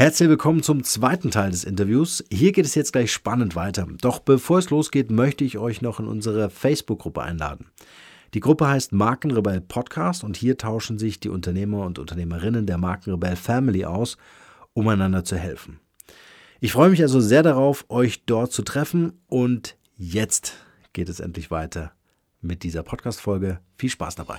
Herzlich willkommen zum zweiten Teil des Interviews. Hier geht es jetzt gleich spannend weiter. Doch bevor es losgeht, möchte ich euch noch in unsere Facebook-Gruppe einladen. Die Gruppe heißt Markenrebell Podcast und hier tauschen sich die Unternehmer und Unternehmerinnen der Markenrebell Family aus, um einander zu helfen. Ich freue mich also sehr darauf, euch dort zu treffen und jetzt geht es endlich weiter mit dieser Podcast-Folge. Viel Spaß dabei.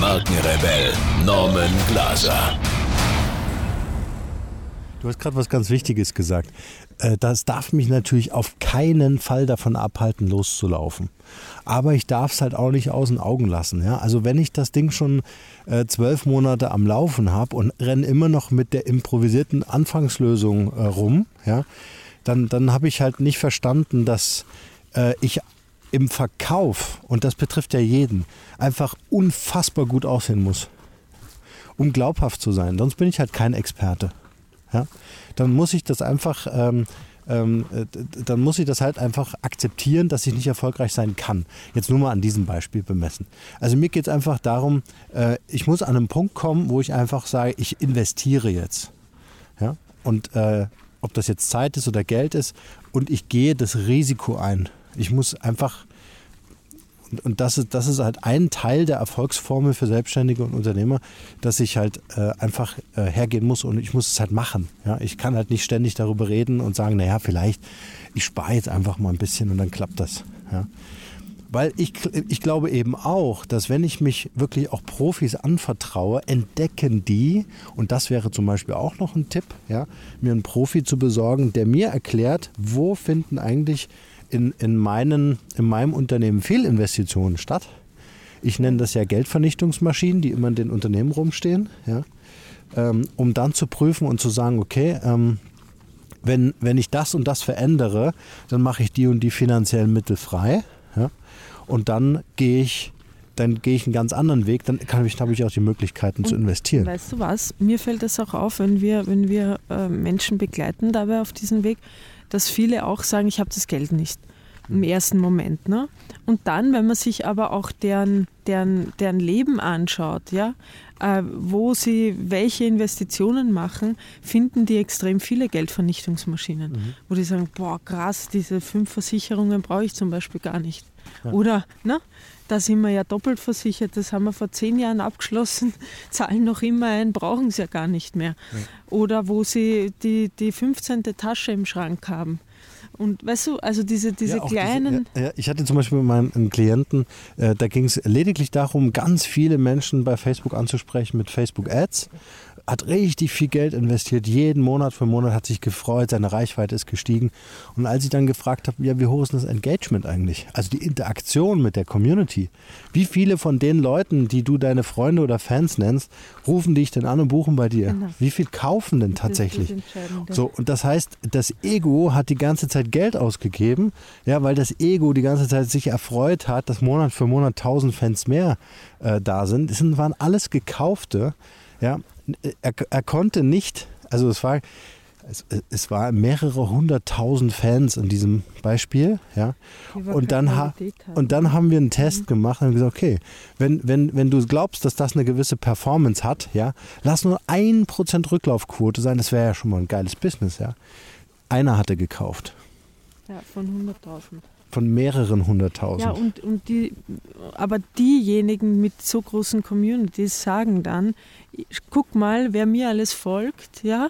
Markenrebell Norman Glaser. Du hast gerade was ganz Wichtiges gesagt. Äh, das darf mich natürlich auf keinen Fall davon abhalten, loszulaufen. Aber ich darf es halt auch nicht aus den Augen lassen. Ja? Also wenn ich das Ding schon äh, zwölf Monate am Laufen habe und renne immer noch mit der improvisierten Anfangslösung äh, rum, ja, dann, dann habe ich halt nicht verstanden, dass ich im Verkauf, und das betrifft ja jeden, einfach unfassbar gut aussehen muss, um glaubhaft zu sein. Sonst bin ich halt kein Experte. Ja? Dann muss ich das einfach, ähm, ähm, äh, dann muss ich das halt einfach akzeptieren, dass ich nicht erfolgreich sein kann. Jetzt nur mal an diesem Beispiel bemessen. Also mir geht es einfach darum, äh, ich muss an einen Punkt kommen, wo ich einfach sage, ich investiere jetzt. Ja? Und äh, ob das jetzt Zeit ist oder Geld ist, und ich gehe das Risiko ein. Ich muss einfach, und das ist, das ist halt ein Teil der Erfolgsformel für Selbstständige und Unternehmer, dass ich halt äh, einfach äh, hergehen muss und ich muss es halt machen. Ja? Ich kann halt nicht ständig darüber reden und sagen, naja, vielleicht, ich spare jetzt einfach mal ein bisschen und dann klappt das. Ja? Weil ich, ich glaube eben auch, dass wenn ich mich wirklich auch Profis anvertraue, entdecken die, und das wäre zum Beispiel auch noch ein Tipp, ja, mir einen Profi zu besorgen, der mir erklärt, wo finden eigentlich in, in, meinen, in meinem Unternehmen Fehlinvestitionen statt. Ich nenne das ja Geldvernichtungsmaschinen, die immer in den Unternehmen rumstehen, ja, ähm, um dann zu prüfen und zu sagen, okay, ähm, wenn, wenn ich das und das verändere, dann mache ich die und die finanziellen Mittel frei. Ja, und dann gehe ich dann gehe ich einen ganz anderen Weg, dann habe ich, auch die Möglichkeiten und zu investieren. Weißt du was? Mir fällt es auch auf, wenn wir, wenn wir äh, Menschen begleiten dabei auf diesem Weg, dass viele auch sagen, ich habe das Geld nicht im ersten Moment. Ne? Und dann, wenn man sich aber auch deren, deren, deren Leben anschaut, ja, äh, wo sie welche Investitionen machen, finden die extrem viele Geldvernichtungsmaschinen. Mhm. Wo die sagen, boah, krass, diese fünf Versicherungen brauche ich zum Beispiel gar nicht. Ja. Oder, ne? Da sind wir ja doppelt versichert, das haben wir vor zehn Jahren abgeschlossen, zahlen noch immer ein, brauchen sie ja gar nicht mehr. Ja. Oder wo sie die, die 15. Tasche im Schrank haben. Und weißt du, also diese, diese ja, kleinen. Diese, ja, ich hatte zum Beispiel meinen Klienten, äh, da ging es lediglich darum, ganz viele Menschen bei Facebook anzusprechen mit Facebook Ads hat richtig viel Geld investiert, jeden Monat für Monat, hat sich gefreut, seine Reichweite ist gestiegen. Und als ich dann gefragt habe, ja, wie hoch ist das Engagement eigentlich? Also die Interaktion mit der Community. Wie viele von den Leuten, die du deine Freunde oder Fans nennst, rufen dich denn an und buchen bei dir? Genau. Wie viel kaufen denn tatsächlich? So, und das heißt, das Ego hat die ganze Zeit Geld ausgegeben, ja, weil das Ego die ganze Zeit sich erfreut hat, dass Monat für Monat tausend Fans mehr äh, da sind. Das waren alles gekaufte. Ja, er, er konnte nicht, also es war, es, es war mehrere hunderttausend Fans in diesem Beispiel, ja. Und dann, ha, und dann haben wir einen Test mhm. gemacht und gesagt, okay, wenn, wenn, wenn du glaubst, dass das eine gewisse Performance hat, ja, lass nur ein Prozent Rücklaufquote sein, das wäre ja schon mal ein geiles Business, ja. Einer hatte gekauft. Ja, von 100.000 von mehreren hunderttausend. Ja, und, und die, aber diejenigen mit so großen Communities sagen dann, guck mal, wer mir alles folgt, ja,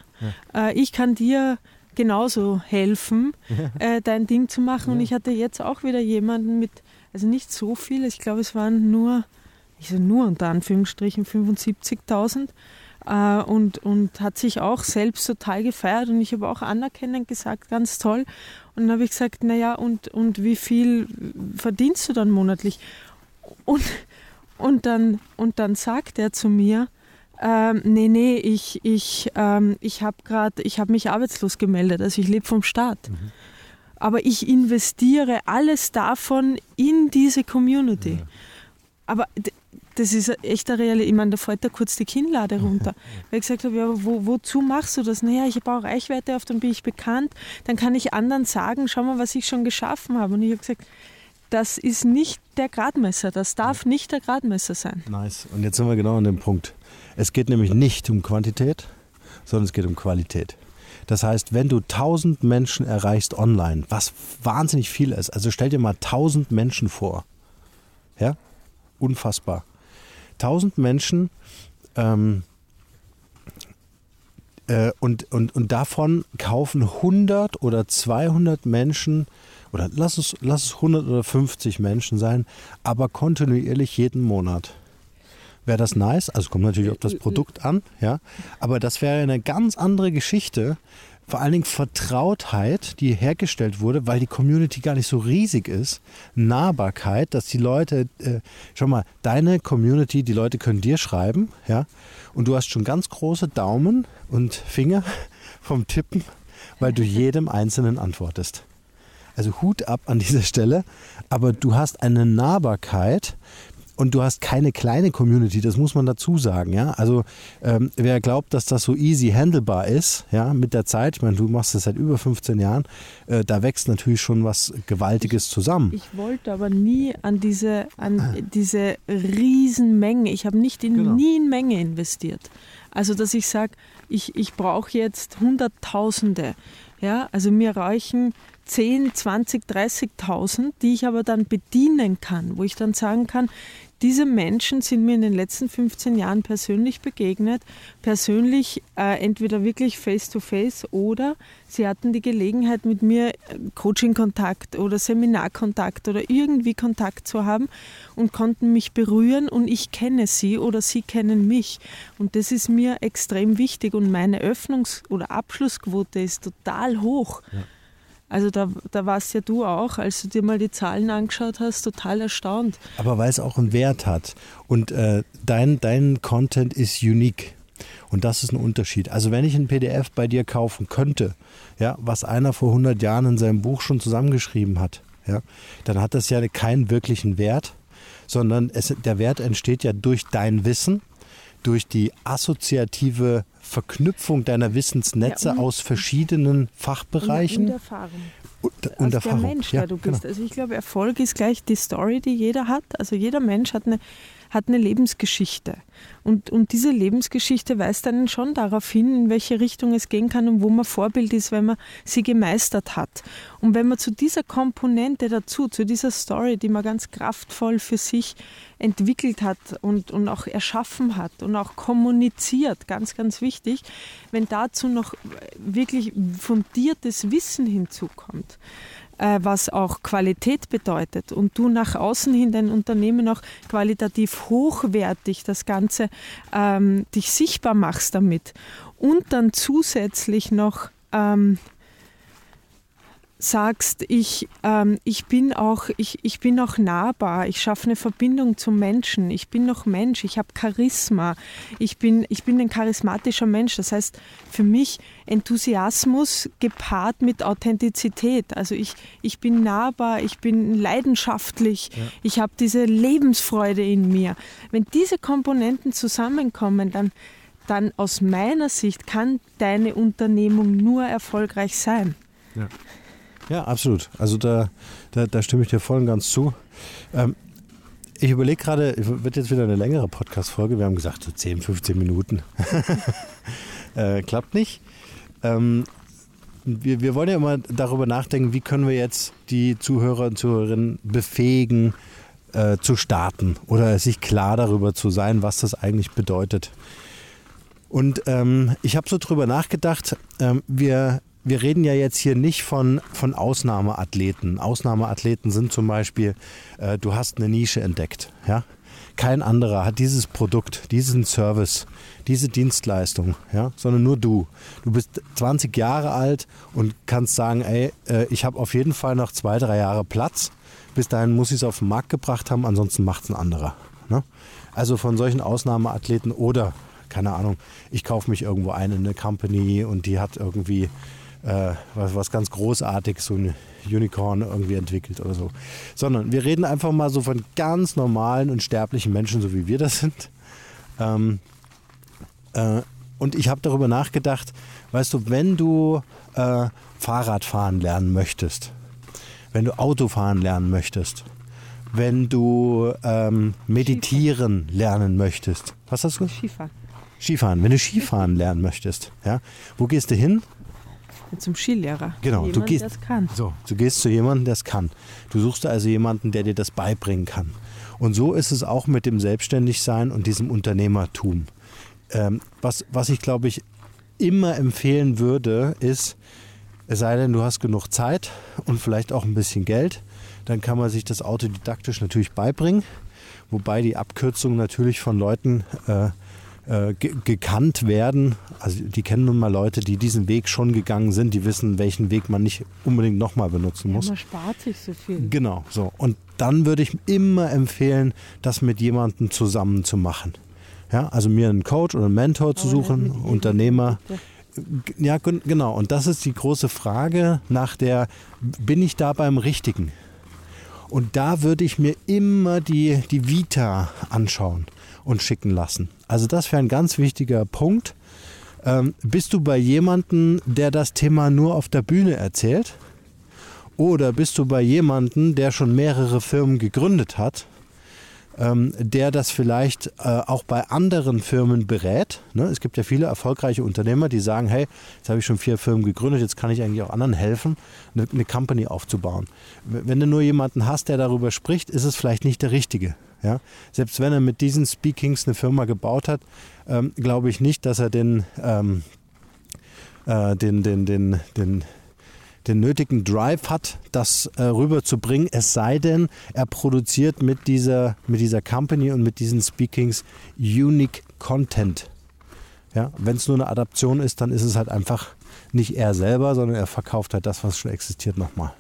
ja. Äh, ich kann dir genauso helfen, äh, dein Ding zu machen. Ja. Und ich hatte jetzt auch wieder jemanden mit, also nicht so viel, ich glaube, es waren nur, ich sage nur unter Anführungsstrichen 75.000 äh, und, und hat sich auch selbst total gefeiert und ich habe auch anerkennend gesagt, ganz toll. Und dann habe ich gesagt, naja, und, und wie viel verdienst du dann monatlich? Und, und, dann, und dann sagt er zu mir, Ähm, nee, nee, ich, ich, ähm, ich habe gerade, ich habe mich arbeitslos gemeldet, also ich lebe vom Staat. Mhm. Aber ich investiere alles davon in diese Community. Ja. Aber das ist echt eine reale, ich meine, da fällt da kurz die Kinnlade runter. Weil ich gesagt habe, ja, wo, wozu machst du das? Naja, ich baue Reichweite auf, dann bin ich bekannt, dann kann ich anderen sagen, schau mal, was ich schon geschaffen habe. Und ich habe gesagt, das ist nicht der Gradmesser, das darf nicht der Gradmesser sein. Nice. Und jetzt sind wir genau an dem Punkt. Es geht nämlich nicht um Quantität, sondern es geht um Qualität. Das heißt, wenn du 1000 Menschen erreichst online, was wahnsinnig viel ist, also stell dir mal 1000 Menschen vor. Ja? Unfassbar. 1000 Menschen ähm, äh, und, und, und davon kaufen 100 oder 200 Menschen oder lass es, lass es 100 oder 50 Menschen sein, aber kontinuierlich jeden Monat. Wäre das nice? Also kommt natürlich auf das Produkt an, ja. Aber das wäre eine ganz andere Geschichte, vor allen Dingen Vertrautheit, die hergestellt wurde, weil die Community gar nicht so riesig ist. Nahbarkeit, dass die Leute, äh, schau mal, deine Community, die Leute können dir schreiben, ja, und du hast schon ganz große Daumen und Finger vom Tippen, weil du jedem Einzelnen antwortest. Also Hut ab an dieser Stelle, aber du hast eine Nahbarkeit, und du hast keine kleine Community, das muss man dazu sagen. Ja? Also ähm, wer glaubt, dass das so easy handelbar ist, ja, mit der Zeit, ich meine, du machst das seit über 15 Jahren, äh, da wächst natürlich schon was Gewaltiges zusammen. Ich wollte aber nie an diese, an diese Riesenmenge, ich habe nicht in, genau. nie in Menge investiert. Also dass ich sage, ich, ich brauche jetzt Hunderttausende. Ja? Also mir reichen 10, 20, 30.000, die ich aber dann bedienen kann, wo ich dann sagen kann, diese Menschen sind mir in den letzten 15 Jahren persönlich begegnet, persönlich äh, entweder wirklich face-to-face -face oder sie hatten die Gelegenheit, mit mir äh, Coaching-Kontakt oder Seminarkontakt oder irgendwie Kontakt zu haben und konnten mich berühren und ich kenne sie oder sie kennen mich. Und das ist mir extrem wichtig und meine Öffnungs- oder Abschlussquote ist total hoch. Ja. Also da, da warst ja du auch, als du dir mal die Zahlen angeschaut hast, total erstaunt. Aber weil es auch einen Wert hat. Und äh, dein, dein Content ist unique. Und das ist ein Unterschied. Also wenn ich ein PDF bei dir kaufen könnte, ja, was einer vor 100 Jahren in seinem Buch schon zusammengeschrieben hat, ja, dann hat das ja keinen wirklichen Wert, sondern es, der Wert entsteht ja durch dein Wissen, durch die assoziative Verknüpfung deiner Wissensnetze ja, aus verschiedenen Fachbereichen. Und, Erfahrung. Und, und Erfahrung. der Mensch, ja, der du bist. Genau. Also ich glaube, Erfolg ist gleich die Story, die jeder hat. Also jeder Mensch hat eine hat eine Lebensgeschichte. Und, und diese Lebensgeschichte weist einen schon darauf hin, in welche Richtung es gehen kann und wo man Vorbild ist, wenn man sie gemeistert hat. Und wenn man zu dieser Komponente dazu, zu dieser Story, die man ganz kraftvoll für sich entwickelt hat und, und auch erschaffen hat und auch kommuniziert, ganz, ganz wichtig, wenn dazu noch wirklich fundiertes Wissen hinzukommt, was auch Qualität bedeutet und du nach außen hin dein Unternehmen auch qualitativ hochwertig das Ganze ähm, dich sichtbar machst damit und dann zusätzlich noch ähm, sagst, ich, ähm, ich, bin auch, ich, ich bin auch nahbar, ich schaffe eine Verbindung zum Menschen, ich bin noch Mensch, ich habe Charisma, ich bin, ich bin ein charismatischer Mensch. Das heißt, für mich Enthusiasmus gepaart mit Authentizität. Also ich, ich bin nahbar, ich bin leidenschaftlich, ja. ich habe diese Lebensfreude in mir. Wenn diese Komponenten zusammenkommen, dann dann aus meiner Sicht kann deine Unternehmung nur erfolgreich sein. Ja. Ja, absolut. Also da, da, da stimme ich dir voll und ganz zu. Ähm, ich überlege gerade, wird jetzt wieder eine längere Podcast-Folge. Wir haben gesagt, so 10, 15 Minuten. äh, klappt nicht. Ähm, wir, wir wollen ja immer darüber nachdenken, wie können wir jetzt die Zuhörer und Zuhörerinnen befähigen, äh, zu starten oder sich klar darüber zu sein, was das eigentlich bedeutet. Und ähm, ich habe so drüber nachgedacht, ähm, wir wir reden ja jetzt hier nicht von, von Ausnahmeathleten. Ausnahmeathleten sind zum Beispiel, äh, du hast eine Nische entdeckt. Ja? Kein anderer hat dieses Produkt, diesen Service, diese Dienstleistung, ja? sondern nur du. Du bist 20 Jahre alt und kannst sagen, ey, äh, ich habe auf jeden Fall noch zwei, drei Jahre Platz. Bis dahin muss ich es auf den Markt gebracht haben, ansonsten macht es ein anderer. Ne? Also von solchen Ausnahmeathleten oder keine Ahnung, ich kaufe mich irgendwo ein in eine Company und die hat irgendwie äh, was, was ganz Großartiges, so ein Unicorn irgendwie entwickelt oder so. Sondern wir reden einfach mal so von ganz normalen und sterblichen Menschen, so wie wir das sind. Ähm, äh, und ich habe darüber nachgedacht, weißt du, wenn du äh, Fahrrad fahren lernen möchtest, wenn du Auto fahren lernen möchtest, wenn du ähm, meditieren Skifahren. lernen möchtest. Was hast du? Skifahren. Skifahren. Wenn du Skifahren lernen möchtest, ja, wo gehst du hin? Zum Skilehrer. Genau, Jemand, du gehst. Das kann. So, du gehst zu jemandem, der es kann. Du suchst also jemanden, der dir das beibringen kann. Und so ist es auch mit dem Selbstständigsein und diesem Unternehmertum. Ähm, was, was ich glaube ich immer empfehlen würde, ist, es sei denn, du hast genug Zeit und vielleicht auch ein bisschen Geld, dann kann man sich das autodidaktisch natürlich beibringen. Wobei die Abkürzungen natürlich von Leuten äh, äh, gekannt werden. Also die kennen nun mal Leute, die diesen Weg schon gegangen sind, die wissen, welchen Weg man nicht unbedingt nochmal benutzen muss. Ja, man spart sich so viel. Genau, so. Und dann würde ich immer empfehlen, das mit jemandem zusammen zu machen. Ja, also mir einen Coach oder einen Mentor zu suchen, Unternehmer. Ja, genau. Und das ist die große Frage nach der, bin ich da beim Richtigen? Und da würde ich mir immer die, die Vita anschauen und schicken lassen. Also das wäre ein ganz wichtiger Punkt. Ähm, bist du bei jemandem, der das Thema nur auf der Bühne erzählt? Oder bist du bei jemandem, der schon mehrere Firmen gegründet hat ähm, der das vielleicht äh, auch bei anderen Firmen berät. Ne? Es gibt ja viele erfolgreiche Unternehmer, die sagen, hey, jetzt habe ich schon vier Firmen gegründet, jetzt kann ich eigentlich auch anderen helfen, eine, eine Company aufzubauen. Wenn du nur jemanden hast, der darüber spricht, ist es vielleicht nicht der Richtige. Ja? Selbst wenn er mit diesen Speakings eine Firma gebaut hat, ähm, glaube ich nicht, dass er den, ähm, äh, den, den, den, den den nötigen Drive hat, das äh, rüberzubringen, es sei denn, er produziert mit dieser, mit dieser Company und mit diesen Speakings Unique Content. Ja, Wenn es nur eine Adaption ist, dann ist es halt einfach nicht er selber, sondern er verkauft halt das, was schon existiert, nochmal.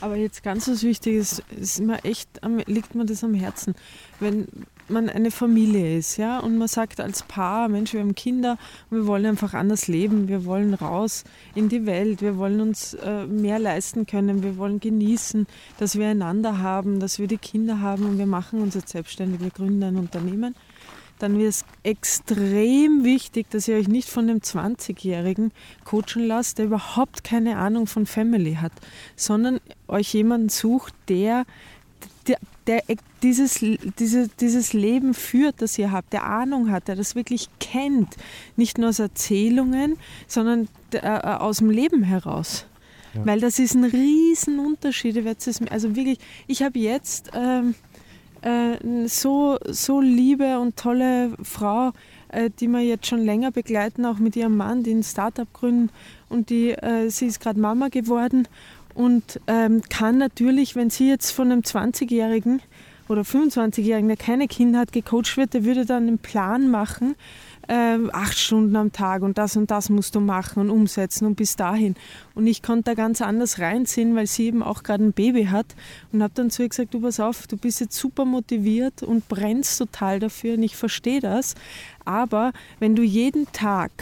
Aber jetzt ganz was Wichtiges, ist mir echt, liegt mir das am Herzen. Wenn man eine Familie ist, ja, und man sagt als Paar, Mensch, wir haben Kinder und wir wollen einfach anders leben, wir wollen raus in die Welt, wir wollen uns äh, mehr leisten können, wir wollen genießen, dass wir einander haben, dass wir die Kinder haben und wir machen uns jetzt selbstständig, wir gründen ein Unternehmen dann wird es extrem wichtig, dass ihr euch nicht von dem 20-Jährigen coachen lasst, der überhaupt keine Ahnung von Family hat, sondern euch jemanden sucht, der, der, der dieses, diese, dieses Leben führt, das ihr habt, der Ahnung hat, der das wirklich kennt. Nicht nur aus Erzählungen, sondern äh, aus dem Leben heraus. Ja. Weil das ist ein Riesenunterschied. Also wirklich, ich habe jetzt... Ähm, äh, so, so liebe und tolle Frau, äh, die wir jetzt schon länger begleiten, auch mit ihrem Mann, die ein Startup gründen. Und die, äh, sie ist gerade Mama geworden und ähm, kann natürlich, wenn sie jetzt von einem 20-Jährigen oder 25-Jährigen, der keine Kinder hat, gecoacht wird, der würde dann einen Plan machen, äh, acht Stunden am Tag und das und das musst du machen und umsetzen und bis dahin. Und ich konnte da ganz anders reinziehen, weil sie eben auch gerade ein Baby hat und habe dann zu ihr gesagt, du pass auf, du bist jetzt super motiviert und brennst total dafür und ich verstehe das. Aber wenn du jeden Tag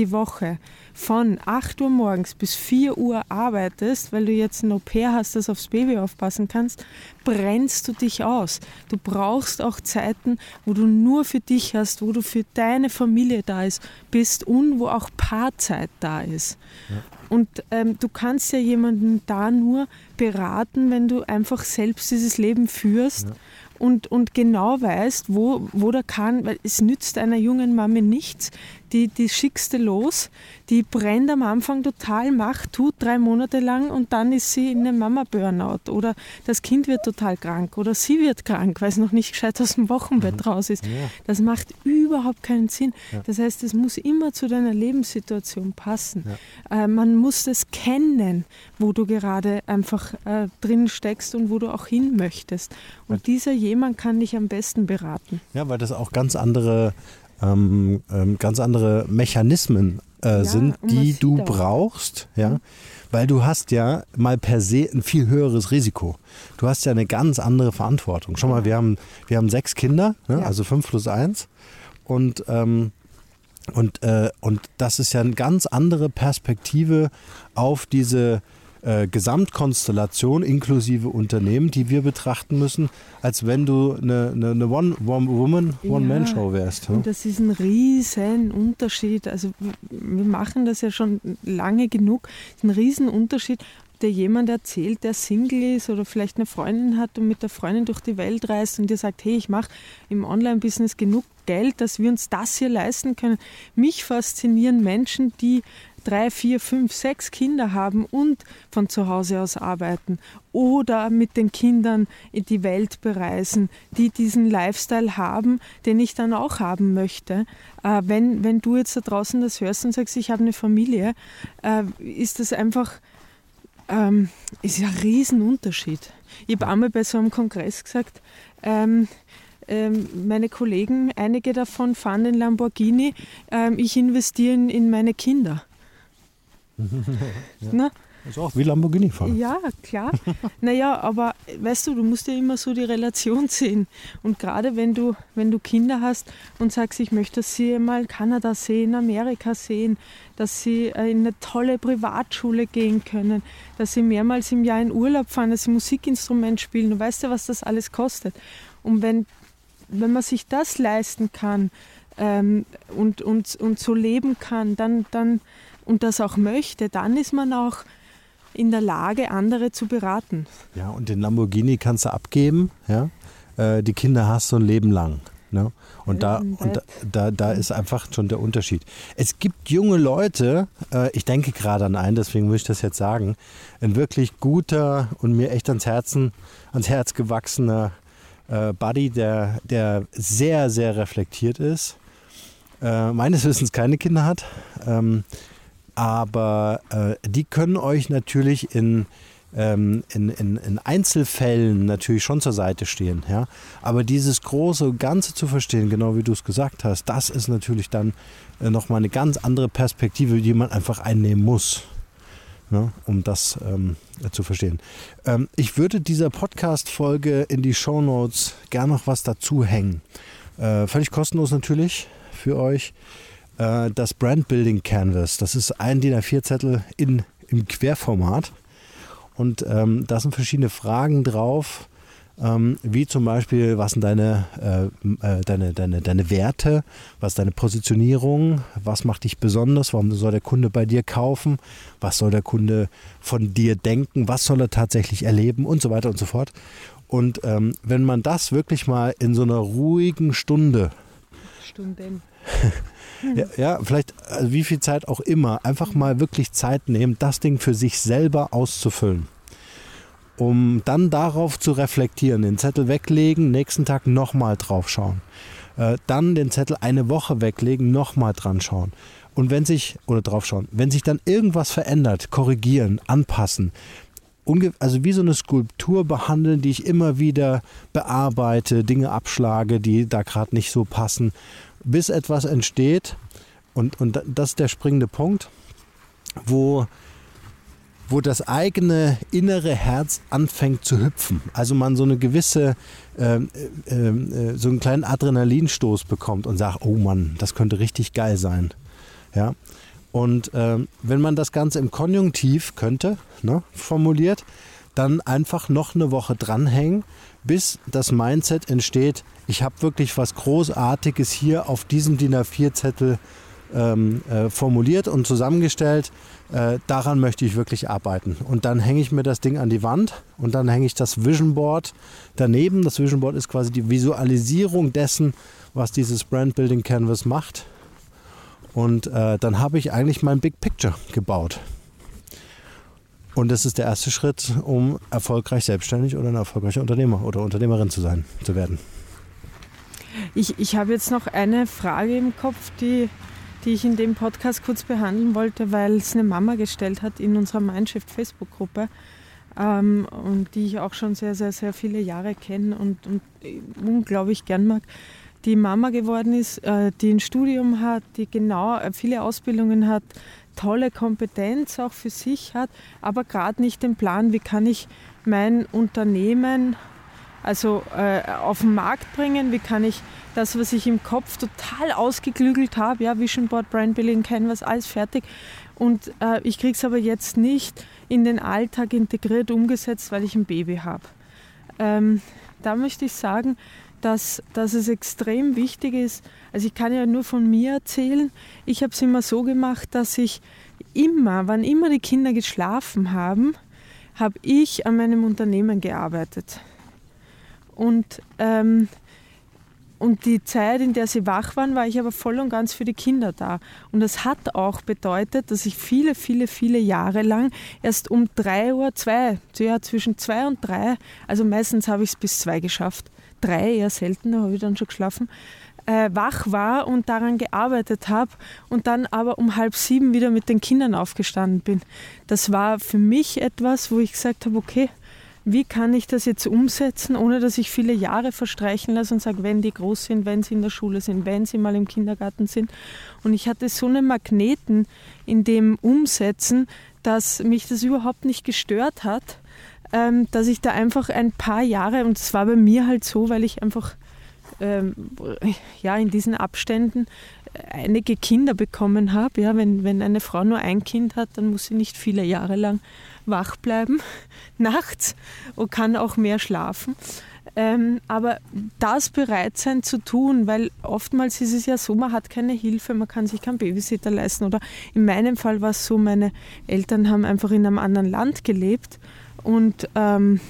die Woche von 8 Uhr morgens bis 4 Uhr arbeitest, weil du jetzt ein Au-pair hast, das aufs Baby aufpassen kannst, brennst du dich aus. Du brauchst auch Zeiten, wo du nur für dich hast, wo du für deine Familie da ist, bist und wo auch Paarzeit da ist. Ja. Und ähm, du kannst ja jemanden da nur beraten, wenn du einfach selbst dieses Leben führst. Ja und, und genau weißt, wo, wo der kann, weil es nützt einer jungen Mama nichts, die, die schickste los, die brennt am Anfang total, macht, tut drei Monate lang und dann ist sie in einem Mama-Burnout oder das Kind wird total krank oder sie wird krank, weil es noch nicht gescheit aus dem Wochenbett mhm. raus ist. Ja. Das macht überhaupt keinen Sinn. Ja. Das heißt, es muss immer zu deiner Lebenssituation passen. Ja. Äh, man muss es kennen, wo du gerade einfach äh, drin steckst und wo du auch hin möchtest. Und dieser jemand kann dich am besten beraten. Ja, weil das auch ganz andere ähm, ähm, ganz andere Mechanismen äh, ja, sind, die du auch. brauchst, ja, mhm. weil du hast ja mal per se ein viel höheres Risiko. Du hast ja eine ganz andere Verantwortung. Schau mal, wir haben, wir haben sechs Kinder, ne? ja. also fünf plus eins und ähm, Und, äh, und das ist ja eine ganz andere Perspektive auf diese äh, Gesamtkonstellation inklusive Unternehmen, die wir betrachten müssen, als wenn du eine, eine, eine One-Woman, One-Man-Show wärst. Ja? Und das ist ein riesen Unterschied. Also wir machen das ja schon lange genug. Das ist ein riesen Unterschied, der jemand erzählt, der Single ist oder vielleicht eine Freundin hat und mit der Freundin durch die Welt reist und dir sagt, hey, ich mache im Online-Business genug Geld, dass wir uns das hier leisten können. Mich faszinieren Menschen, die drei, vier, fünf, sechs Kinder haben und von zu Hause aus arbeiten oder mit den Kindern in die Welt bereisen, die diesen Lifestyle haben, den ich dann auch haben möchte. Äh, wenn, wenn du jetzt da draußen das hörst und sagst, ich habe eine Familie, äh, ist das einfach, ähm, ist ja ein Riesenunterschied. Ich habe einmal bei so einem Kongress gesagt, ähm, ähm, meine Kollegen, einige davon fahren den Lamborghini, ähm, ich investiere in, in meine Kinder. Ja. Na? Also auch wie Lamborghini fahren. Ja, klar. naja, aber weißt du, du musst ja immer so die Relation sehen. Und gerade wenn du, wenn du Kinder hast und sagst, ich möchte, dass sie mal Kanada sehen, Amerika sehen, dass sie äh, in eine tolle Privatschule gehen können, dass sie mehrmals im Jahr in Urlaub fahren, dass sie Musikinstrument spielen. Du weißt ja, was das alles kostet. Und wenn, wenn man sich das leisten kann ähm, und, und, und so leben kann, dann, dann und das auch möchte, dann ist man auch in der Lage, andere zu beraten. Ja, und den Lamborghini kannst du abgeben, ja. Äh, die Kinder hast du ein Leben lang. Ne? Und, da, und da, da, da, ist einfach schon der Unterschied. Es gibt junge Leute, äh, ich denke gerade an einen, deswegen muss ich das jetzt sagen, ein wirklich guter und mir echt ans Herzen, ans Herz gewachsener äh, Buddy, der, der sehr, sehr reflektiert ist, äh, meines Wissens keine Kinder hat, ähm, aber äh, die können euch natürlich in, ähm, in, in, in, Einzelfällen natürlich schon zur Seite stehen. Ja? Aber dieses große Ganze zu verstehen, genau wie du es gesagt hast, das ist natürlich dann äh, nochmal eine ganz andere Perspektive, die man einfach einnehmen muss. Ne, um das ähm, zu verstehen. Ähm, ich würde dieser Podcast-Folge in die Show Notes gerne noch was dazu hängen. Äh, völlig kostenlos natürlich für euch. Äh, das Brand Building Canvas. Das ist ein DIN A4-Zettel in, im Querformat. Und ähm, da sind verschiedene Fragen drauf, ähm, wie zum Beispiel, was sind deine, äh, äh, deine, deine, deine Werte, was ist deine Positionierung, was macht dich besonders, warum soll der Kunde bei dir kaufen, was soll der Kunde von dir denken, was soll er tatsächlich erleben und so weiter und so fort. Und ähm, wenn man das wirklich mal in so einer ruhigen Stunde Stunden. ja, ja, vielleicht also wie viel Zeit auch immer, einfach mal wirklich Zeit nehmen, das Ding für sich selber auszufüllen. Um dann darauf zu reflektieren, den Zettel weglegen, nächsten Tag nochmal drauf schauen. Äh, dann den Zettel eine Woche weglegen, nochmal dran schauen. Und wenn sich, oder drauf schauen, wenn sich dann irgendwas verändert, korrigieren, anpassen, also wie so eine Skulptur behandeln, die ich immer wieder bearbeite, Dinge abschlage, die da gerade nicht so passen, bis etwas entsteht. Und, und das ist der springende Punkt, wo, wo das eigene innere Herz anfängt zu hüpfen. Also man so eine gewisse, äh, äh, äh, so einen kleinen Adrenalinstoß bekommt und sagt, oh Mann, das könnte richtig geil sein. Ja, und ähm, wenn man das Ganze im Konjunktiv könnte, ne, formuliert, dann einfach noch eine Woche dranhängen, bis das Mindset entsteht, ich habe wirklich was Großartiges hier auf diesem DIN A4-Zettel ähm, äh, formuliert und zusammengestellt. Äh, daran möchte ich wirklich arbeiten. Und dann hänge ich mir das Ding an die Wand und dann hänge ich das Vision Board daneben. Das Vision Board ist quasi die Visualisierung dessen, was dieses Brand Building Canvas macht. Und äh, dann habe ich eigentlich mein Big Picture gebaut. Und das ist der erste Schritt, um erfolgreich selbstständig oder ein erfolgreicher Unternehmer oder Unternehmerin zu sein, zu werden. Ich, ich habe jetzt noch eine Frage im Kopf, die, die ich in dem Podcast kurz behandeln wollte, weil es eine Mama gestellt hat in unserer Mindshift Facebook-Gruppe ähm, und die ich auch schon sehr, sehr, sehr viele Jahre kenne und, und unglaublich gern mag die Mama geworden ist, äh, die ein Studium hat, die genau äh, viele Ausbildungen hat, tolle Kompetenz auch für sich hat, aber gerade nicht den Plan, wie kann ich mein Unternehmen also äh, auf den Markt bringen? Wie kann ich das, was ich im Kopf total ausgeklügelt habe, ja, Vision Board, Brand Building, Canvas, alles fertig. Und äh, ich kriege es aber jetzt nicht in den Alltag integriert umgesetzt, weil ich ein Baby habe. Ähm, da möchte ich sagen, dass, dass es extrem wichtig ist. Also ich kann ja nur von mir erzählen. Ich habe es immer so gemacht, dass ich immer, wann immer die Kinder geschlafen haben, habe ich an meinem Unternehmen gearbeitet. Und, ähm, und die Zeit, in der sie wach waren, war ich aber voll und ganz für die Kinder da. Und das hat auch bedeutet, dass ich viele, viele, viele Jahre lang erst um drei Uhr, zwei, ja, zwischen zwei und drei, also meistens habe ich es bis zwei geschafft, drei eher seltener habe ich dann schon geschlafen, äh, wach war und daran gearbeitet habe und dann aber um halb sieben wieder mit den Kindern aufgestanden bin. Das war für mich etwas, wo ich gesagt habe, okay, wie kann ich das jetzt umsetzen, ohne dass ich viele Jahre verstreichen lasse und sage, wenn die groß sind, wenn sie in der Schule sind, wenn sie mal im Kindergarten sind. Und ich hatte so einen Magneten in dem Umsetzen, dass mich das überhaupt nicht gestört hat, ähm, dass ich da einfach ein paar Jahre, und es war bei mir halt so, weil ich einfach ähm, ja, in diesen Abständen einige Kinder bekommen habe. Ja, wenn, wenn eine Frau nur ein Kind hat, dann muss sie nicht viele Jahre lang wach bleiben nachts und kann auch mehr schlafen. Ähm, aber das bereit sein zu tun, weil oftmals ist es ja so, man hat keine Hilfe, man kann sich keinen Babysitter leisten. Oder in meinem Fall war es so, meine Eltern haben einfach in einem anderen Land gelebt und ähm,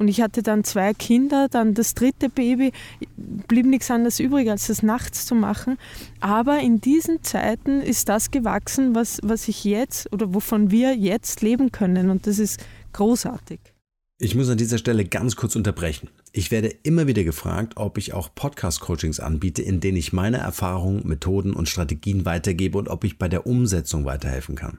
und ich hatte dann zwei Kinder, dann das dritte Baby, blieb nichts anderes übrig, als das nachts zu machen. Aber in diesen Zeiten ist das gewachsen, was, was ich jetzt oder wovon wir jetzt leben können. Und das ist großartig. Ich muss an dieser Stelle ganz kurz unterbrechen. Ich werde immer wieder gefragt, ob ich auch Podcast-Coachings anbiete, in denen ich meine Erfahrungen, Methoden und Strategien weitergebe und ob ich bei der Umsetzung weiterhelfen kann.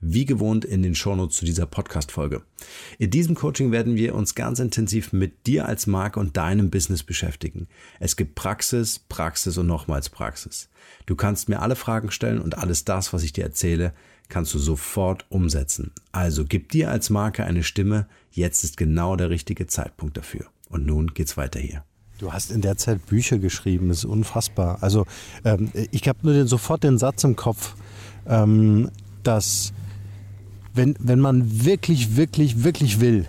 wie gewohnt in den Shownotes zu dieser Podcast-Folge. In diesem Coaching werden wir uns ganz intensiv mit dir als Marke und deinem Business beschäftigen. Es gibt Praxis, Praxis und nochmals Praxis. Du kannst mir alle Fragen stellen und alles das, was ich dir erzähle, kannst du sofort umsetzen. Also gib dir als Marke eine Stimme. Jetzt ist genau der richtige Zeitpunkt dafür. Und nun geht's weiter hier. Du hast in der Zeit Bücher geschrieben, das ist unfassbar. Also ähm, ich habe nur den, sofort den Satz im Kopf, ähm, dass wenn, wenn man wirklich, wirklich, wirklich will,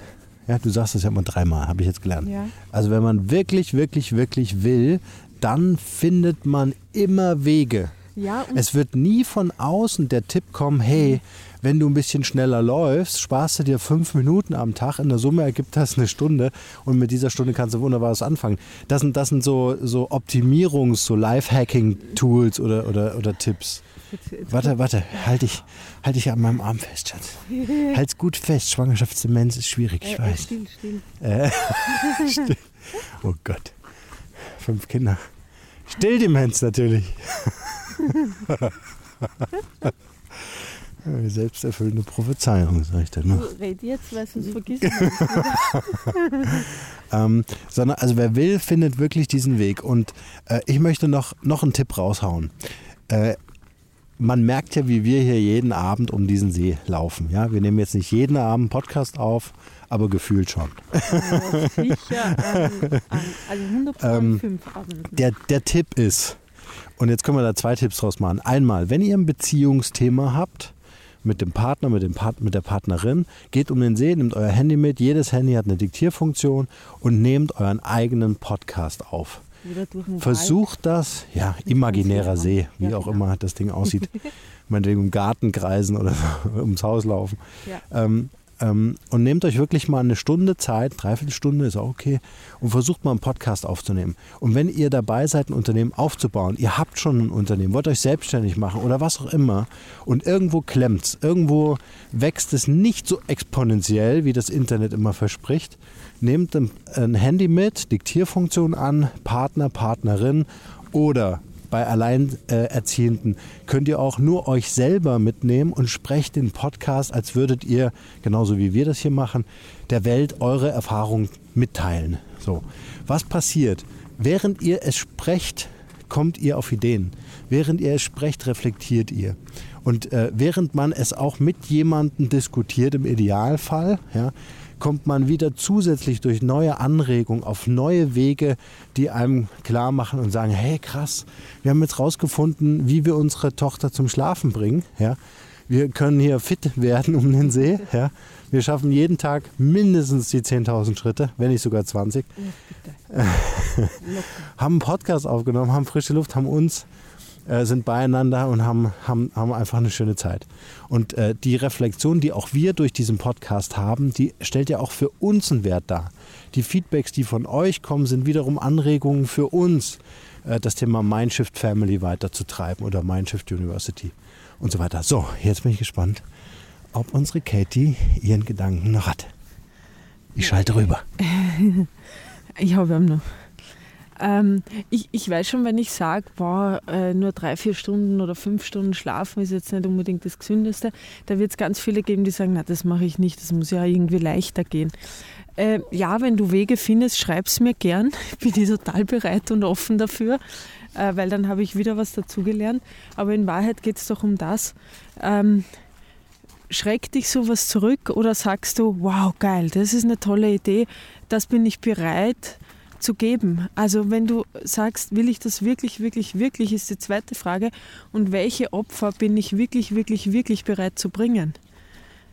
ja, du sagst das ja immer dreimal, habe ich jetzt gelernt. Ja. Also wenn man wirklich, wirklich, wirklich will, dann findet man immer Wege. Ja, es wird nie von außen der Tipp kommen, hey, wenn du ein bisschen schneller läufst, sparst du dir fünf Minuten am Tag. In der Summe ergibt das eine Stunde und mit dieser Stunde kannst du wunderbar was anfangen. Das sind, das sind so, so Optimierungs-, so Life-Hacking-Tools oder, oder, oder Tipps. Warte, warte, halt dich, halt dich an meinem Arm fest, Schatz. Halt's gut fest, Schwangerschaftsdemenz ist schwierig, ich äh, weiß. Still, still. Äh, still. Oh Gott. Fünf Kinder. Stilldemenz natürlich. Selbsterfüllende Prophezeiung, sag ich dann. Ne? Du red jetzt, weil sonst vergisst ähm, sondern, also wer will, findet wirklich diesen Weg. Und äh, ich möchte noch, noch einen Tipp raushauen. Äh, man merkt ja, wie wir hier jeden Abend um diesen See laufen. Ja, wir nehmen jetzt nicht jeden Abend Podcast auf, aber gefühlt schon. Ja, sicher, ähm, also 105 ähm, der, der Tipp ist, und jetzt können wir da zwei Tipps draus machen. Einmal, wenn ihr ein Beziehungsthema habt, mit dem Partner, mit, dem Part mit der Partnerin, geht um den See, nehmt euer Handy mit. Jedes Handy hat eine Diktierfunktion und nehmt euren eigenen Podcast auf. Versucht das, ja, imaginärer See, wie ja, auch genau. immer das Ding aussieht. Meinetwegen im Garten kreisen oder ums Haus laufen. Ja. Ähm, und nehmt euch wirklich mal eine Stunde Zeit, dreiviertel Stunde ist auch okay, und versucht mal einen Podcast aufzunehmen. Und wenn ihr dabei seid, ein Unternehmen aufzubauen, ihr habt schon ein Unternehmen, wollt euch selbstständig machen oder was auch immer, und irgendwo klemmt es, irgendwo wächst es nicht so exponentiell, wie das Internet immer verspricht, nehmt ein, ein Handy mit, Diktierfunktion an, Partner, Partnerin oder bei Alleinerziehenden könnt ihr auch nur euch selber mitnehmen und sprecht den Podcast, als würdet ihr, genauso wie wir das hier machen, der Welt eure Erfahrung mitteilen. So, was passiert? Während ihr es sprecht, kommt ihr auf Ideen. Während ihr es sprecht, reflektiert ihr. Und äh, während man es auch mit jemandem diskutiert, im Idealfall, ja, kommt man wieder zusätzlich durch neue Anregungen auf neue Wege, die einem klar machen und sagen, hey krass, wir haben jetzt rausgefunden, wie wir unsere Tochter zum Schlafen bringen. Ja. Wir können hier fit werden um den See. Ja. Wir schaffen jeden Tag mindestens die 10.000 Schritte, wenn nicht sogar 20. Ja, haben einen Podcast aufgenommen, haben frische Luft, haben uns äh, sind beieinander und haben, haben, haben einfach eine schöne Zeit. Und äh, die Reflexion, die auch wir durch diesen Podcast haben, die stellt ja auch für uns einen Wert dar. Die Feedbacks, die von euch kommen, sind wiederum Anregungen für uns, äh, das Thema Mindshift Family weiterzutreiben oder Mindshift University und so weiter. So, jetzt bin ich gespannt, ob unsere Katie ihren Gedanken noch hat. Ich schalte rüber. ich habe ihn noch. Ähm, ich, ich weiß schon, wenn ich sage, äh, nur drei, vier Stunden oder fünf Stunden schlafen ist jetzt nicht unbedingt das Gesündeste, da wird es ganz viele geben, die sagen, na, das mache ich nicht, das muss ja irgendwie leichter gehen. Äh, ja, wenn du Wege findest, schreib es mir gern. Ich bin total bereit und offen dafür, äh, weil dann habe ich wieder was dazugelernt. Aber in Wahrheit geht es doch um das. Ähm, schreckt dich sowas zurück oder sagst du, wow, geil, das ist eine tolle Idee, das bin ich bereit, zu geben. Also wenn du sagst, will ich das wirklich, wirklich, wirklich, ist die zweite Frage. Und welche Opfer bin ich wirklich, wirklich, wirklich bereit zu bringen?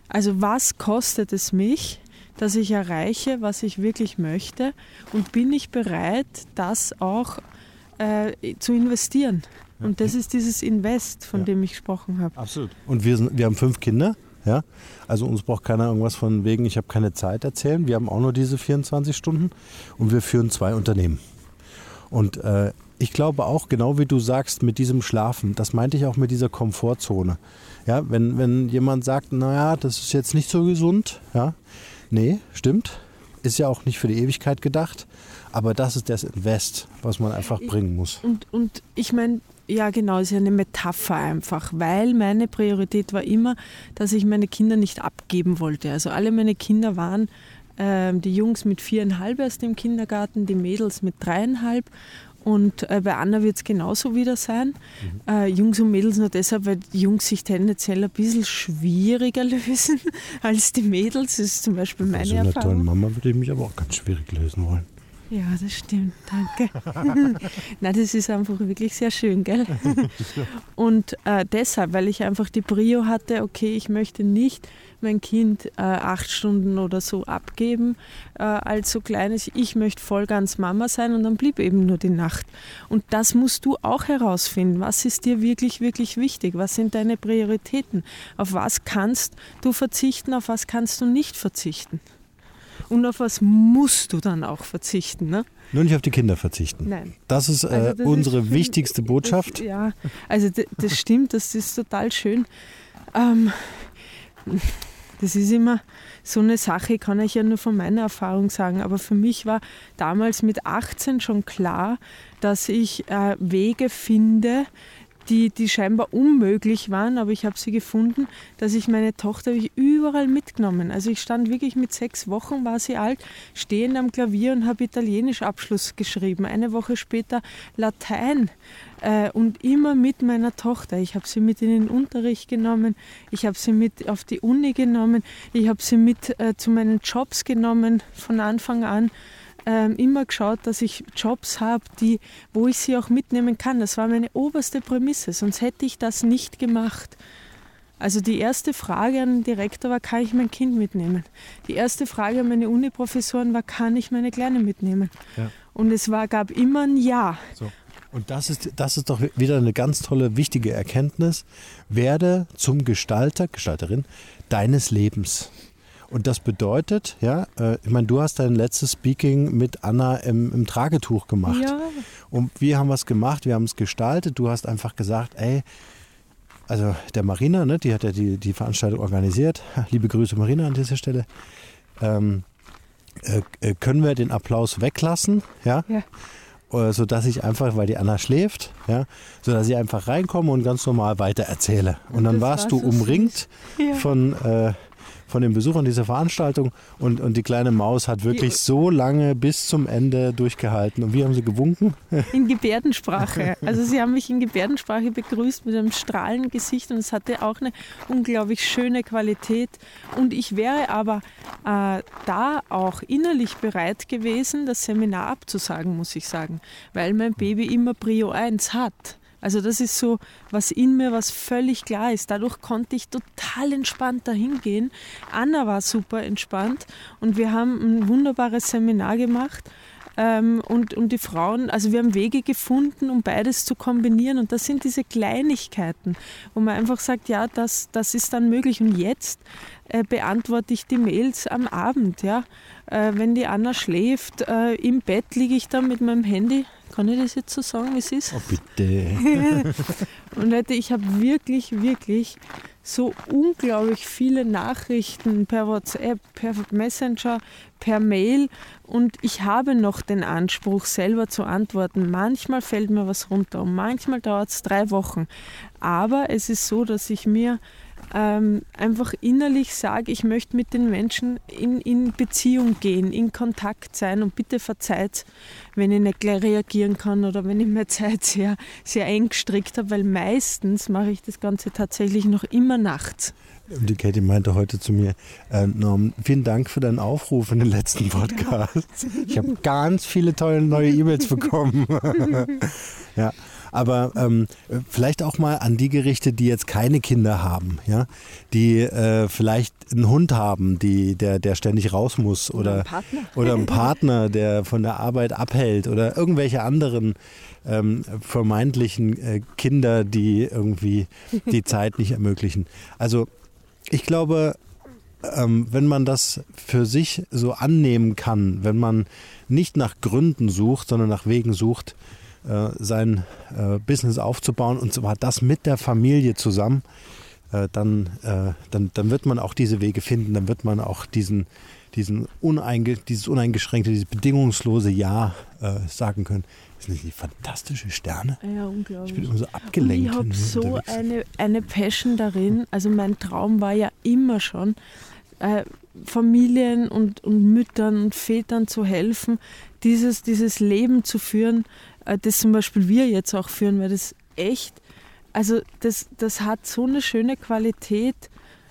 Also was kostet es mich, dass ich erreiche, was ich wirklich möchte? Und bin ich bereit, das auch äh, zu investieren? Und das ist dieses Invest, von ja. dem ich gesprochen habe. Absolut. Und wir, sind, wir haben fünf Kinder. Ja? Also uns braucht keiner irgendwas von wegen, ich habe keine Zeit erzählen. Wir haben auch nur diese 24 Stunden und wir führen zwei Unternehmen. Und äh, ich glaube auch, genau wie du sagst, mit diesem Schlafen, das meinte ich auch mit dieser Komfortzone. Ja, wenn, wenn jemand sagt, naja, das ist jetzt nicht so gesund, ja, nee, stimmt, ist ja auch nicht für die Ewigkeit gedacht, aber das ist das Invest, was man einfach bringen muss. Und, und ich meine, ja, genau, es ist eine Metapher einfach, weil meine Priorität war immer, dass ich meine Kinder nicht abgeben wollte. Also alle meine Kinder waren äh, die Jungs mit viereinhalb erst im Kindergarten, die Mädels mit dreieinhalb. Und äh, bei Anna wird es genauso wieder sein. Mhm. Äh, Jungs und Mädels nur deshalb, weil die Jungs sich tendenziell ein bisschen schwieriger lösen als die Mädels. Das ist zum Beispiel meine also Erfahrung. Tollen Mama würde ich mich aber auch ganz schwierig lösen wollen. Ja, das stimmt, danke. Nein, das ist einfach wirklich sehr schön, gell? Und äh, deshalb, weil ich einfach die Brio hatte, okay, ich möchte nicht mein Kind äh, acht Stunden oder so abgeben äh, als so kleines. Ich möchte voll ganz Mama sein und dann blieb eben nur die Nacht. Und das musst du auch herausfinden. Was ist dir wirklich, wirklich wichtig? Was sind deine Prioritäten? Auf was kannst du verzichten? Auf was kannst du nicht verzichten? Und auf was musst du dann auch verzichten? Ne? Nur nicht auf die Kinder verzichten. Nein. Das ist äh, also das unsere ist, wichtigste Botschaft. Das, ja, also das stimmt, das ist total schön. Ähm, das ist immer so eine Sache, kann ich ja nur von meiner Erfahrung sagen. Aber für mich war damals mit 18 schon klar, dass ich äh, Wege finde, die, die scheinbar unmöglich waren, aber ich habe sie gefunden, dass ich meine Tochter ich überall mitgenommen. Also ich stand wirklich mit sechs Wochen, war sie alt, stehend am Klavier und habe Italienisch Abschluss geschrieben. Eine Woche später Latein äh, und immer mit meiner Tochter. Ich habe sie mit in den Unterricht genommen, ich habe sie mit auf die Uni genommen, ich habe sie mit äh, zu meinen Jobs genommen von Anfang an ähm, immer geschaut, dass ich Jobs habe, die, wo ich sie auch mitnehmen kann. Das war meine oberste Prämisse, sonst hätte ich das nicht gemacht. Also die erste Frage an den Direktor war, kann ich mein Kind mitnehmen? Die erste Frage an meine Uniprofessoren war, kann ich meine Kleine mitnehmen? Ja. Und es war, gab immer ein Ja. So. Und das ist, das ist doch wieder eine ganz tolle, wichtige Erkenntnis. Werde zum Gestalter, Gestalterin deines Lebens. Und das bedeutet, ja, äh, ich meine, du hast dein letztes Speaking mit Anna im, im Tragetuch gemacht. Ja. Und wir haben was gemacht, wir haben es gestaltet. Du hast einfach gesagt, ey, also der Marina, ne, die hat ja die, die Veranstaltung organisiert. Liebe Grüße Marina an dieser Stelle. Ähm, äh, äh können wir den Applaus weglassen, ja? ja. äh, sodass ich einfach, weil die Anna schläft, ja, sodass ich einfach reinkomme und ganz normal weiter erzähle. Und dann warst war du so umringt. Ja. von, äh, von den Besuchern dieser Veranstaltung und, und die kleine Maus hat wirklich so lange bis zum Ende durchgehalten. Und wie haben sie gewunken? In Gebärdensprache. Also sie haben mich in Gebärdensprache begrüßt mit einem strahlenden Gesicht und es hatte auch eine unglaublich schöne Qualität. Und ich wäre aber äh, da auch innerlich bereit gewesen, das Seminar abzusagen, muss ich sagen, weil mein Baby immer Prio 1 hat. Also das ist so, was in mir, was völlig klar ist. Dadurch konnte ich total entspannt dahin gehen. Anna war super entspannt und wir haben ein wunderbares Seminar gemacht. Ähm, und, und die Frauen, also wir haben Wege gefunden, um beides zu kombinieren. Und das sind diese Kleinigkeiten, wo man einfach sagt, ja, das, das ist dann möglich. Und jetzt äh, beantworte ich die Mails am Abend. Ja? Äh, wenn die Anna schläft, äh, im Bett liege ich dann mit meinem Handy. Kann ich das jetzt so sagen, wie es ist? Oh, bitte. Und Leute, ich habe wirklich, wirklich so unglaublich viele Nachrichten per WhatsApp, per Messenger, per Mail und ich habe noch den Anspruch, selber zu antworten. Manchmal fällt mir was runter und manchmal dauert es drei Wochen. Aber es ist so, dass ich mir ähm, einfach innerlich sage, ich möchte mit den Menschen in, in Beziehung gehen, in Kontakt sein und bitte verzeiht, wenn ich nicht gleich reagieren kann oder wenn ich meine Zeit sehr, sehr eng gestrickt habe, weil meistens mache ich das Ganze tatsächlich noch immer nachts. Und die Katie meinte heute zu mir, äh, Norm, vielen Dank für deinen Aufruf in den letzten Podcast. Ich habe ganz viele tolle neue E-Mails bekommen. ja. Aber ähm, vielleicht auch mal an die gerichtet, die jetzt keine Kinder haben, ja, die äh, vielleicht einen Hund haben, die, der, der ständig raus muss oder, einen Partner. oder einen Partner, der von der Arbeit abhält oder irgendwelche anderen ähm, vermeintlichen äh, Kinder, die irgendwie die Zeit nicht ermöglichen. Also ich glaube, ähm, wenn man das für sich so annehmen kann, wenn man nicht nach Gründen sucht, sondern nach Wegen sucht, äh, sein äh, Business aufzubauen und zwar das mit der Familie zusammen, äh, dann, äh, dann, dann wird man auch diese Wege finden, dann wird man auch diesen, diesen uneinge, dieses uneingeschränkte, dieses bedingungslose Ja äh, sagen können. Das sind die fantastische Sterne. Ja, Ich bin unglaublich. immer so Und abgelenkt. ich wenn habe so unterwegs eine, eine Passion darin. Also mein Traum war ja immer schon, Familien und, und Müttern und Vätern zu helfen, dieses, dieses Leben zu führen, das zum Beispiel wir jetzt auch führen, weil das echt, also das, das hat so eine schöne Qualität.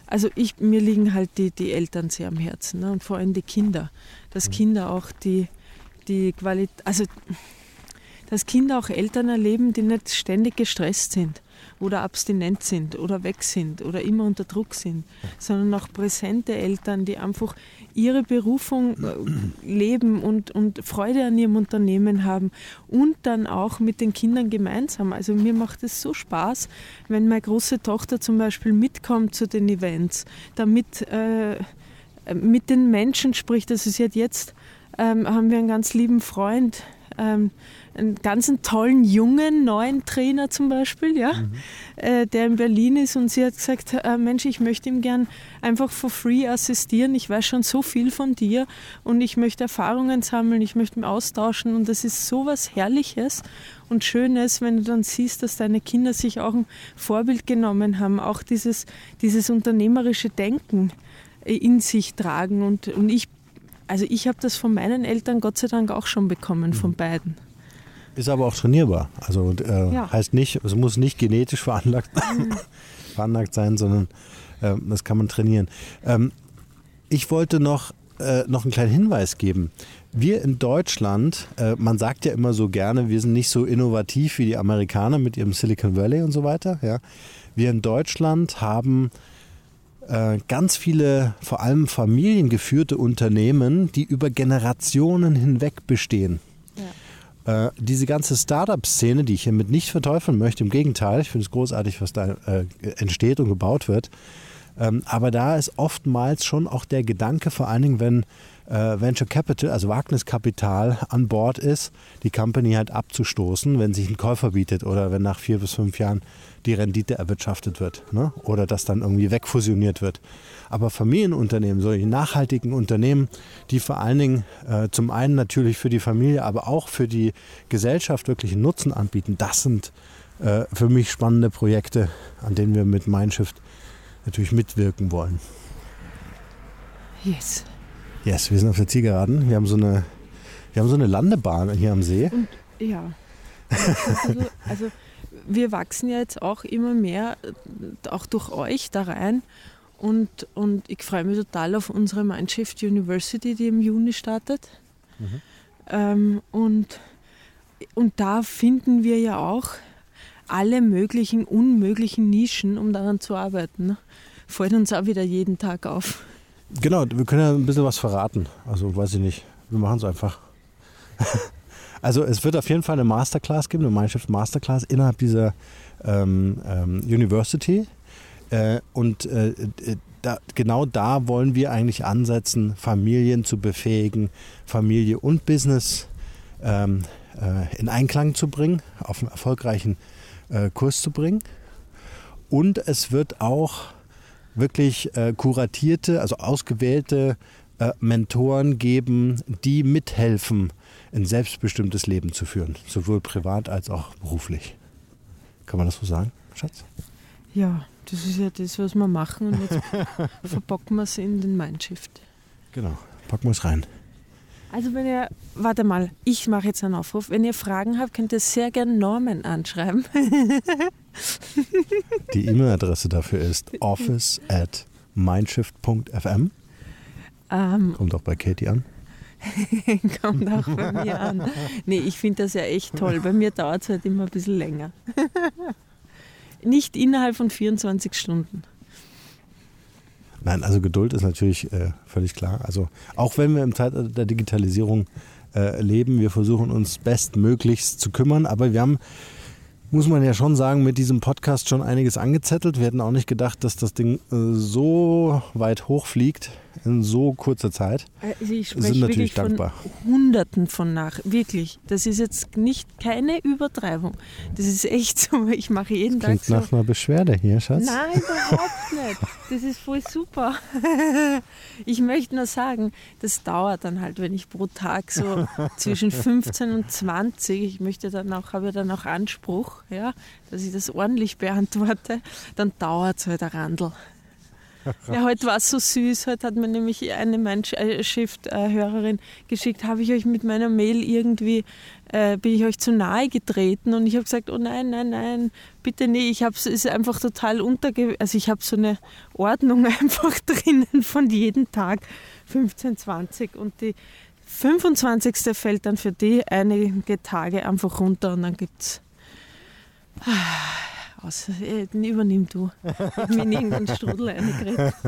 Also ich, mir liegen halt die, die Eltern sehr am Herzen ne? und vor allem die Kinder. Dass Kinder auch die, die Qualität, also dass Kinder auch Eltern erleben, die nicht ständig gestresst sind oder abstinent sind oder weg sind oder immer unter Druck sind, sondern auch präsente Eltern, die einfach ihre Berufung äh, leben und, und Freude an ihrem Unternehmen haben und dann auch mit den Kindern gemeinsam. Also mir macht es so Spaß, wenn meine große Tochter zum Beispiel mitkommt zu den Events, damit äh, mit den Menschen spricht. Also sie hat jetzt, ähm, haben wir einen ganz lieben Freund, ähm, einen ganz tollen jungen neuen Trainer zum Beispiel, ja, äh, der in Berlin ist und sie hat gesagt, äh, Mensch, ich möchte ihm gern einfach for free assistieren. Ich weiß schon so viel von dir und ich möchte Erfahrungen sammeln, ich möchte mich austauschen und das ist so was Herrliches und Schönes, wenn du dann siehst, dass deine Kinder sich auch ein Vorbild genommen haben, auch dieses, dieses unternehmerische Denken äh, in sich tragen und, und ich also ich habe das von meinen Eltern Gott sei Dank auch schon bekommen, von beiden. Ist aber auch trainierbar. Also äh, Ja. heißt nicht, es muss nicht genetisch veranlagt, veranlagt sein, sondern äh, das kann man trainieren. Ähm, ich wollte noch, äh, noch einen kleinen Hinweis geben. Wir in Deutschland, äh, man sagt ja immer so gerne, wir sind nicht so innovativ wie die Amerikaner mit ihrem Silicon Valley und so weiter. Ja. Wir in Deutschland haben ganz viele, vor allem familiengeführte Unternehmen, die über Generationen hinweg bestehen. Äh, diese ganze Startup-Szene, die ich hiermit nicht verteufeln möchte, im Gegenteil, ich finde es großartig, was da äh, entsteht und gebaut wird. Ähm, aber da ist oftmals schon auch der Gedanke, vor allen Dingen, wenn äh, Venture Capital, also Wagniskapital, an Bord ist, die Company halt abzustoßen, wenn sich ein Käufer bietet oder wenn nach vier bis fünf Jahren die Rendite erwirtschaftet wird ne? oder das dann irgendwie wegfusioniert wird. Aber Familienunternehmen, solche nachhaltigen Unternehmen, die vor allen Dingen äh, zum einen natürlich für die Familie, aber auch für die Gesellschaft wirklich Nutzen anbieten, das sind äh, für mich spannende Projekte, an denen wir mit Mindshift natürlich mitwirken wollen. Yes. Yes, wir sind auf der Zielgeraden. Wir haben so eine, wir haben so eine Landebahn hier am See. Und ja. Also, also wir wachsen ja jetzt auch immer mehr, äh, auch durch euch da rein. Und, und ich freue mich total auf unsere Mindshift University, die im Juni startet. Mhm. Ähm, und, und da finden wir ja auch alle möglichen, unmöglichen Nischen, um daran zu arbeiten. Ne? Fällt uns auch wieder jeden Tag auf. Genau, wir können ja ein bisschen was verraten. Also weiß ich nicht. Wir machen es einfach. also es wird auf jeden Fall eine Masterclass geben, eine Mindshift Masterclass innerhalb dieser ähm, ähm, University. Äh, und äh, da, genau da wollen wir eigentlich ansetzen, Familien zu befähigen, Familie und Business ähm, äh, in Einklang zu bringen, auf einen erfolgreichen äh, Kurs zu bringen. Und es wird auch wirklich äh, kuratierte, also ausgewählte äh, Mentoren geben, die mithelfen, ein selbstbestimmtes Leben zu führen, sowohl privat als auch beruflich. Kann man das so sagen, Schatz? Ja, das ist ja das, was wir machen und jetzt verpacken wir es in den Mindshift. Genau, packen wir es rein. Also wenn ihr, warte mal, ich mache jetzt einen Aufruf. Wenn ihr Fragen habt, könnt ihr sehr gerne Norman anschreiben. Die E-Mail-Adresse dafür ist office at mindshift.fm. Ähm, Kommt auch bei Katie an. Kommt auch bei mir an. Nee, ich finde das ja echt toll. Bei mir dauert es halt immer ein bisschen länger. Nicht innerhalb von 24 Stunden. Nein, also Geduld ist natürlich äh, völlig klar. Also auch wenn wir im Zeitalter der Digitalisierung äh, leben, wir versuchen uns bestmöglichst zu kümmern, aber wir haben muss man ja schon sagen, mit diesem Podcast schon einiges angezettelt. Wir hätten auch nicht gedacht, dass das Ding äh, so weit hochfliegt in so kurzer Zeit. Also ich sind natürlich dankbar. Hunderten von nach, wirklich. Das ist jetzt nicht keine Übertreibung. Das ist echt so. Ich mache jeden das klingt Tag nach einer Beschwerde hier, Schatz. Nein, überhaupt nicht. Das ist voll super. Ich möchte nur sagen, das dauert dann halt, wenn ich pro Tag so zwischen 15 und 20, ich möchte dann auch, habe dann auch Anspruch, ja, dass ich das ordentlich beantworte, dann dauert es halt ein Randl. Ja, heute war es so süß. Heute hat mir nämlich eine Mindshift-Hörerin geschickt, habe ich euch mit meiner Mail irgendwie, äh, bin ich euch zu nahe getreten und ich habe gesagt, oh nein, nein, nein, bitte nicht. Ich habe es einfach total unterge... Also ich habe so eine Ordnung einfach drinnen von jedem Tag, 15, 20 und die 25. fällt dann für die einige Tage einfach runter und dann gibt es aus. Äh, übernimm du. Ich habe mir in irgendeinen Strudel reingeredet.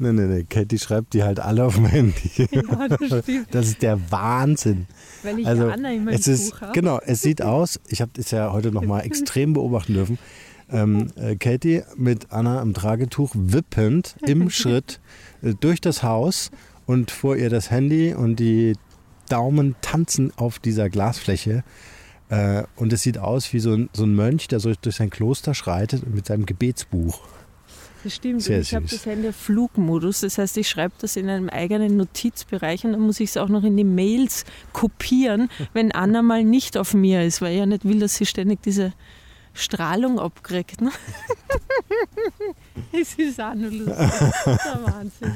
nein, nein, nein. Katie schreibt die halt alle auf dem Handy. Ja, das stimmt. Das ist der Wahnsinn. Weil ich also, Anna immer es ist, Buch Genau, es sieht aus, ich habe das ja heute nochmal extrem beobachten dürfen. Ähm, äh, Katie mit Anna im Tragetuch wippend im Schritt äh, durch das Haus und vor ihr das Handy und die Daumen tanzen auf dieser Glasfläche. Äh, und es sieht aus wie so ein, so ein Mönch, der so durch sein Kloster schreitet mit seinem Gebetsbuch. Das stimmt. Sehr ich habe das Handy auf Flugmodus. Das heißt, ich schreibe das in einem eigenen Notizbereich und dann muss ich es auch noch in die Mails kopieren, wenn Anna mal nicht auf mir ist, weil ich ja nicht will, dass sie ständig diese Strahlung abkriegt. Ne? es ist auch nur lustig. Das ist der Wahnsinn.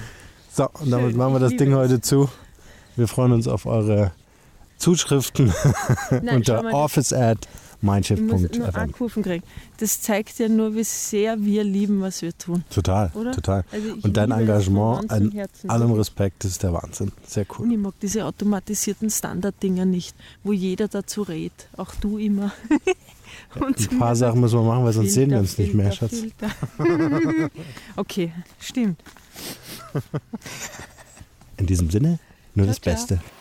So, und damit Schön, machen wir das Ding heute zu. Wir freuen uns auf eure Zuschriften unter office at mindshift.fm. Kurven kriegen. Das zeigt ja nur, wie sehr wir lieben, was wir tun. Total, Oder? total. Also und dein Engagement, an allem Respekt, das ist der Wahnsinn. Sehr cool. Und ich mag diese automatisierten Standarddinger nicht, wo jeder dazu redet. Auch du immer. Ein paar Sachen müssen wir machen, weil sonst Filter, sehen wir uns nicht mehr, Schatz. okay, stimmt. In diesem Sinne, nur ciao, das Beste. Ciao.